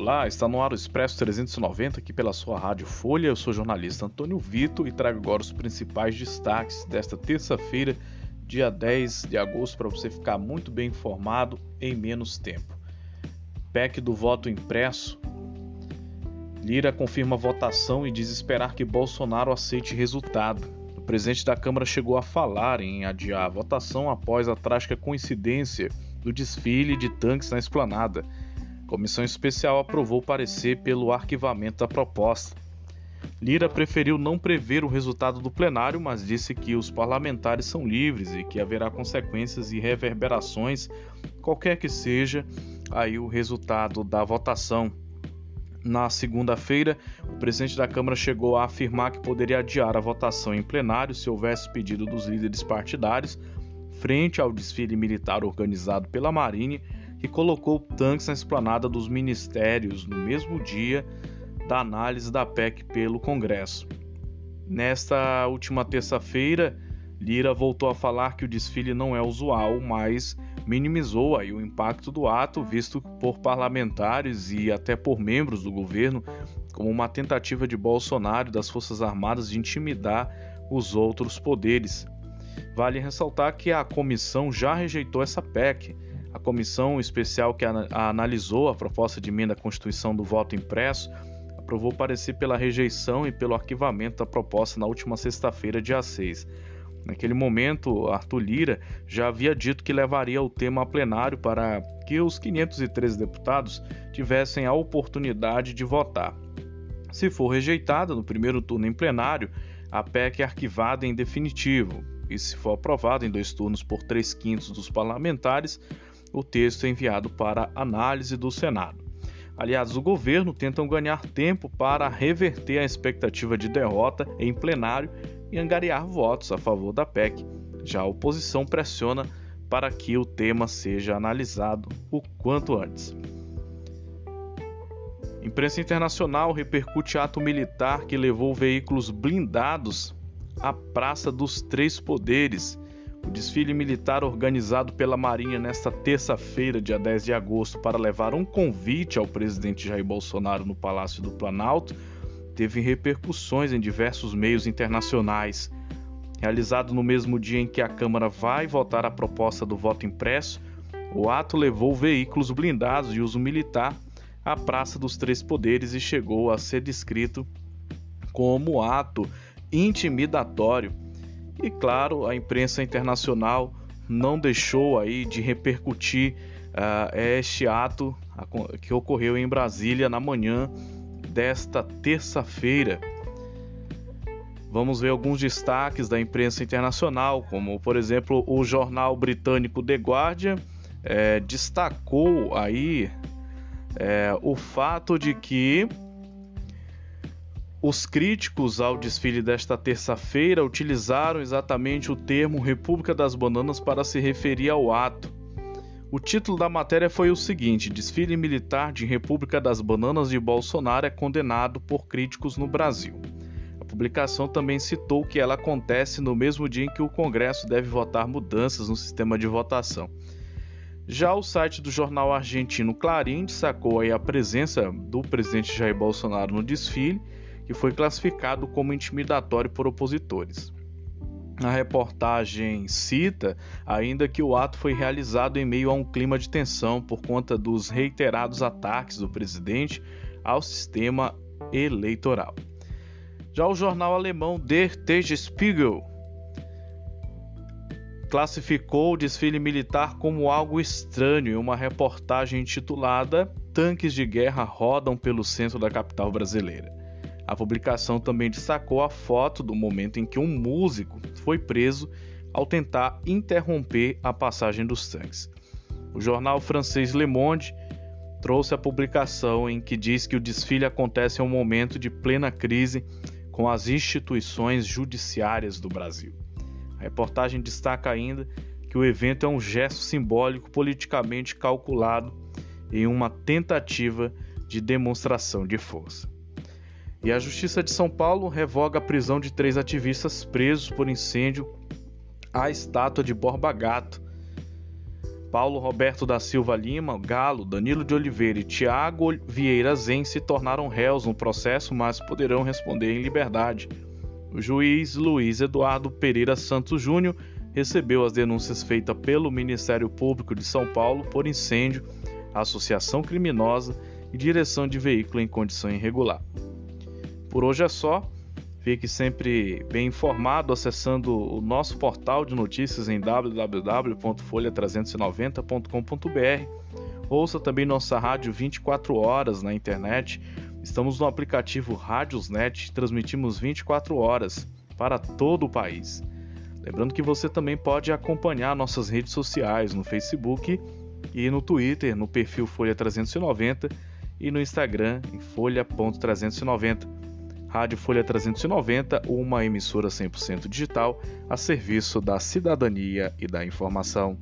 Olá, está no ar o Expresso 390 aqui pela sua Rádio Folha. Eu sou o jornalista Antônio Vito e trago agora os principais destaques desta terça-feira, dia 10 de agosto, para você ficar muito bem informado em menos tempo. PEC do voto impresso. Lira confirma votação e diz esperar que Bolsonaro aceite resultado. O presidente da Câmara chegou a falar em adiar a votação após a trágica coincidência do desfile de tanques na esplanada comissão especial aprovou parecer pelo arquivamento da proposta. Lira preferiu não prever o resultado do plenário, mas disse que os parlamentares são livres e que haverá consequências e reverberações, qualquer que seja aí o resultado da votação. Na segunda-feira, o presidente da Câmara chegou a afirmar que poderia adiar a votação em plenário se houvesse pedido dos líderes partidários, frente ao desfile militar organizado pela Marinha que colocou tanques na esplanada dos ministérios no mesmo dia da análise da PEC pelo Congresso. Nesta última terça-feira, Lira voltou a falar que o desfile não é usual, mas minimizou aí o impacto do ato visto por parlamentares e até por membros do governo como uma tentativa de Bolsonaro e das Forças Armadas de intimidar os outros poderes. Vale ressaltar que a comissão já rejeitou essa PEC a comissão especial que analisou a proposta de emenda à Constituição do voto impresso aprovou parecer pela rejeição e pelo arquivamento da proposta na última sexta-feira, dia 6. Naquele momento, Arthur Lira já havia dito que levaria o tema a plenário para que os 513 deputados tivessem a oportunidade de votar. Se for rejeitada no primeiro turno em plenário, a PEC é arquivada em definitivo, e se for aprovada em dois turnos por três quintos dos parlamentares, o texto é enviado para análise do Senado. Aliados do governo tentam ganhar tempo para reverter a expectativa de derrota em plenário e angariar votos a favor da PEC. Já a oposição pressiona para que o tema seja analisado o quanto antes. Imprensa internacional repercute ato militar que levou veículos blindados à Praça dos Três Poderes o desfile militar organizado pela Marinha nesta terça-feira, dia 10 de agosto, para levar um convite ao presidente Jair Bolsonaro no Palácio do Planalto, teve repercussões em diversos meios internacionais. Realizado no mesmo dia em que a Câmara vai votar a proposta do voto impresso, o ato levou veículos blindados de uso militar à Praça dos Três Poderes e chegou a ser descrito como ato intimidatório e claro, a imprensa internacional não deixou aí de repercutir uh, este ato que ocorreu em Brasília na manhã desta terça-feira. Vamos ver alguns destaques da imprensa internacional, como por exemplo o jornal britânico The Guardian é, destacou aí é, o fato de que os críticos ao desfile desta terça-feira utilizaram exatamente o termo República das Bananas para se referir ao ato. O título da matéria foi o seguinte: Desfile militar de República das Bananas de Bolsonaro é condenado por críticos no Brasil. A publicação também citou que ela acontece no mesmo dia em que o Congresso deve votar mudanças no sistema de votação. Já o site do jornal argentino Clarim destacou a presença do presidente Jair Bolsonaro no desfile que foi classificado como intimidatório por opositores. A reportagem cita ainda que o ato foi realizado em meio a um clima de tensão por conta dos reiterados ataques do presidente ao sistema eleitoral. Já o jornal alemão Der Tagesspiegel classificou o desfile militar como algo estranho em uma reportagem intitulada Tanques de guerra rodam pelo centro da capital brasileira. A publicação também destacou a foto do momento em que um músico foi preso ao tentar interromper a passagem dos tanques. O jornal francês Le Monde trouxe a publicação em que diz que o desfile acontece em um momento de plena crise com as instituições judiciárias do Brasil. A reportagem destaca ainda que o evento é um gesto simbólico politicamente calculado em uma tentativa de demonstração de força. E a Justiça de São Paulo revoga a prisão de três ativistas presos por incêndio à estátua de Borba Gato. Paulo Roberto da Silva Lima, Galo, Danilo de Oliveira e Tiago Vieira Zen se tornaram réus no processo, mas poderão responder em liberdade. O juiz Luiz Eduardo Pereira Santos Júnior recebeu as denúncias feitas pelo Ministério Público de São Paulo por incêndio, associação criminosa e direção de veículo em condição irregular. Por hoje é só. Fique sempre bem informado acessando o nosso portal de notícias em www.folha390.com.br. Ouça também nossa rádio 24 horas na internet. Estamos no aplicativo Rádiosnet, transmitimos 24 horas para todo o país. Lembrando que você também pode acompanhar nossas redes sociais no Facebook e no Twitter, no perfil Folha 390 e no Instagram em folha.390. Rádio Folha 390, uma emissora 100% digital a serviço da cidadania e da informação.